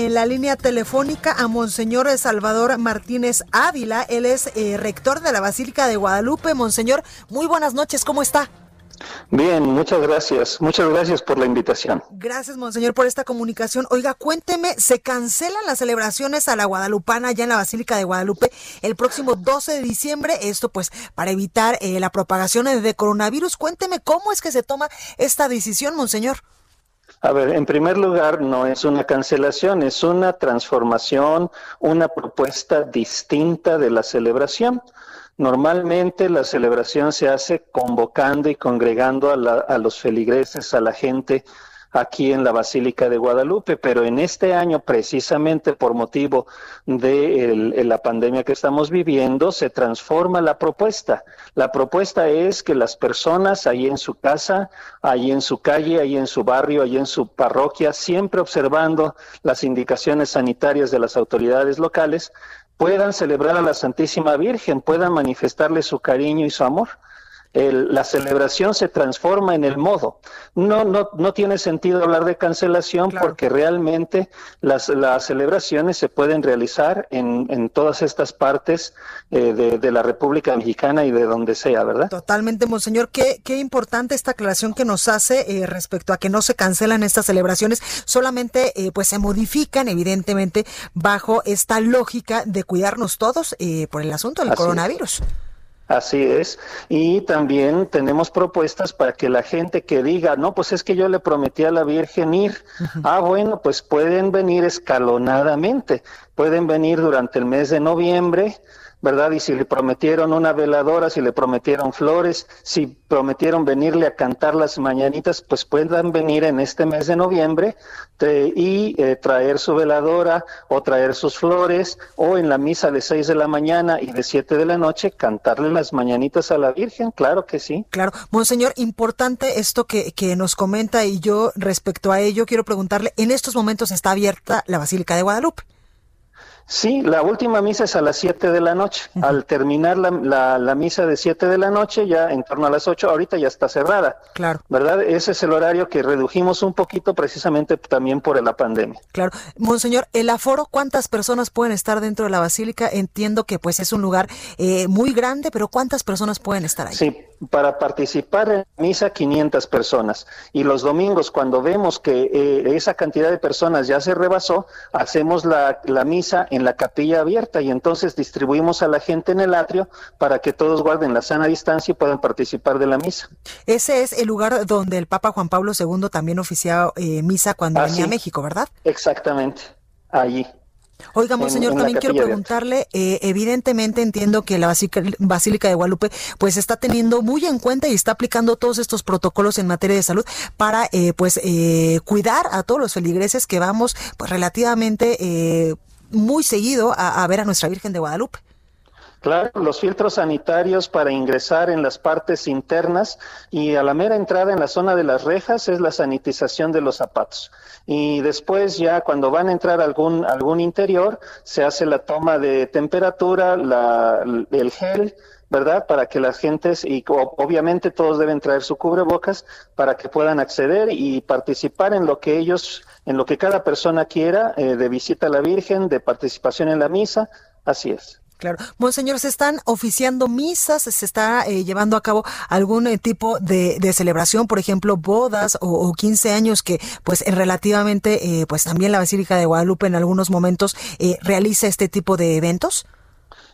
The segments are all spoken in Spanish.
En la línea telefónica a Monseñor Salvador Martínez Ávila, él es eh, rector de la Basílica de Guadalupe. Monseñor, muy buenas noches, ¿cómo está? Bien, muchas gracias. Muchas gracias por la invitación. Gracias, Monseñor, por esta comunicación. Oiga, cuénteme, ¿se cancelan las celebraciones a la Guadalupana allá en la Basílica de Guadalupe el próximo 12 de diciembre? Esto pues para evitar eh, la propagación de coronavirus. Cuénteme cómo es que se toma esta decisión, Monseñor. A ver, en primer lugar, no es una cancelación, es una transformación, una propuesta distinta de la celebración. Normalmente la celebración se hace convocando y congregando a, a los feligreses, a la gente aquí en la Basílica de Guadalupe, pero en este año, precisamente por motivo de la pandemia que estamos viviendo, se transforma la propuesta. La propuesta es que las personas ahí en su casa, ahí en su calle, ahí en su barrio, ahí en su parroquia, siempre observando las indicaciones sanitarias de las autoridades locales, puedan celebrar a la Santísima Virgen, puedan manifestarle su cariño y su amor la celebración se transforma en el modo. No, no, no tiene sentido hablar de cancelación porque realmente las, las, celebraciones se pueden realizar en, en todas estas partes eh, de, de, la República Mexicana y de donde sea, ¿verdad? Totalmente, Monseñor. Qué, qué importante esta aclaración que nos hace eh, respecto a que no se cancelan estas celebraciones, solamente eh, pues se modifican, evidentemente, bajo esta lógica de cuidarnos todos por el asunto del coronavirus. Así es. Y también tenemos propuestas para que la gente que diga, no, pues es que yo le prometí a la Virgen ir. Ah, bueno, pues pueden venir escalonadamente. Pueden venir durante el mes de noviembre ¿verdad? Y si le prometieron una veladora, si le prometieron flores, si prometieron venirle a cantar las mañanitas, pues puedan venir en este mes de noviembre y eh, traer su veladora o traer sus flores o en la misa de 6 de la mañana y de 7 de la noche cantarle las mañanitas a la Virgen, claro que sí. Claro, Monseñor, importante esto que, que nos comenta y yo respecto a ello quiero preguntarle, en estos momentos está abierta la Basílica de Guadalupe. Sí, la última misa es a las 7 de la noche. Al terminar la, la, misa de 7 de la noche, ya en torno a las 8, ahorita ya está cerrada. Claro. ¿Verdad? Ese es el horario que redujimos un poquito precisamente también por la pandemia. Claro. Monseñor, el aforo, ¿cuántas personas pueden estar dentro de la basílica? Entiendo que pues es un lugar eh, muy grande, pero ¿cuántas personas pueden estar ahí? Sí, para participar en misa 500 personas. Y los domingos, cuando vemos que eh, esa cantidad de personas ya se rebasó, hacemos la, la misa en la capilla abierta y entonces distribuimos a la gente en el atrio para que todos guarden la sana distancia y puedan participar de la misa. Ese es el lugar donde el Papa Juan Pablo II también oficiaba eh, misa cuando venía a México, ¿verdad? Exactamente, allí. Oiga, monseñor, también quiero preguntarle, eh, evidentemente entiendo que la Basílica, de Guadalupe pues está teniendo muy en cuenta y está aplicando todos estos protocolos en materia de salud para eh, pues eh, cuidar a todos los feligreses que vamos pues relativamente muy seguido a, ver a nuestra Virgen de Guadalupe. Claro, los filtros sanitarios para ingresar en las partes internas y a la mera entrada en la zona de las rejas es la sanitización de los zapatos. Y después ya cuando van a entrar algún, algún interior, se hace la toma de temperatura, la, el gel, ¿verdad? Para que las gentes, y obviamente todos deben traer su cubrebocas para que puedan acceder y participar en lo que ellos, en lo que cada persona quiera, eh, de visita a la Virgen, de participación en la misa, así es. Claro. Monseñor, ¿se están oficiando misas? ¿Se está eh, llevando a cabo algún eh, tipo de, celebración, por ejemplo, bodas o, 15 años que, pues, relativamente, pues también la Basílica de Guadalupe en algunos momentos realiza este tipo de eventos?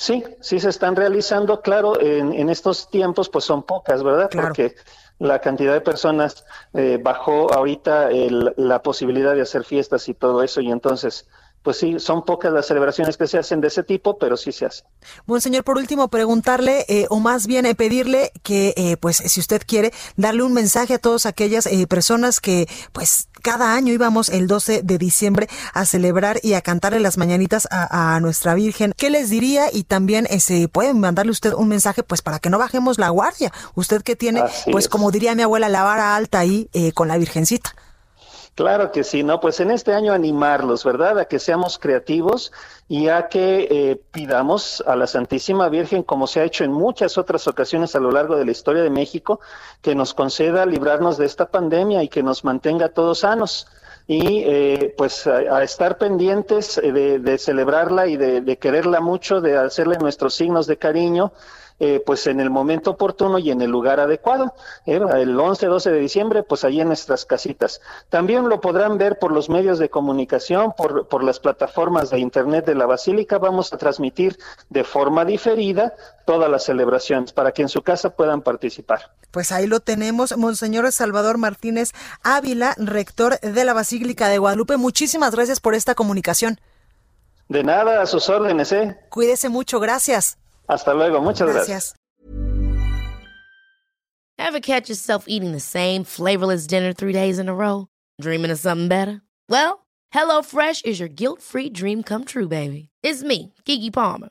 Sí, sí se están realizando, claro, en, estos tiempos pues son pocas, ¿verdad? Porque la cantidad de personas eh, bajó ahorita la posibilidad de hacer fiestas y todo eso y entonces pues sí, son pocas las celebraciones que se hacen de ese tipo, pero sí se hacen. Bueno, señor, por último, preguntarle, eh, o más bien eh, pedirle que, eh, pues, si usted quiere, darle un mensaje a todas aquellas personas que, pues, cada año íbamos el 12 de diciembre a celebrar y a cantarle las mañanitas a, nuestra Virgen. ¿Qué les diría? Y también se puede mandarle usted un mensaje, pues, para que no bajemos la guardia. Usted que tiene, pues, como diría mi abuela, la vara alta ahí con la Virgencita. Claro que sí, ¿no? Pues en este año animarlos, ¿verdad? A que seamos creativos y a que eh, pidamos a la Santísima Virgen, como se ha hecho en muchas otras ocasiones a lo largo de la historia de México, que nos conceda librarnos de esta pandemia y que nos mantenga todos sanos y eh, pues a, estar pendientes de, de celebrarla y de, de, quererla mucho, de hacerle nuestros signos de cariño eh, pues en el momento oportuno y en el lugar adecuado. ¿eh? el 11, 12 de diciembre, pues ahí en nuestras casitas. También lo podrán ver por los medios de comunicación, por, por las plataformas de Internet de la Basílica. Vamos a transmitir de forma diferida todas las celebraciones para que en su casa puedan participar. Pues ahí lo tenemos, Monseñor Salvador Martínez Ávila, rector de la Basílica de Guadalupe. Muchísimas gracias por esta comunicación. De nada, a sus órdenes, ¿eh? Cuídese mucho, gracias. Hasta luego, muchas gracias. Ever catch yourself eating the same flavorless dinner three days in a row? Dreaming of something better? Well, HelloFresh is your guilt-free dream come true, baby. It's me, Kiki Palmer.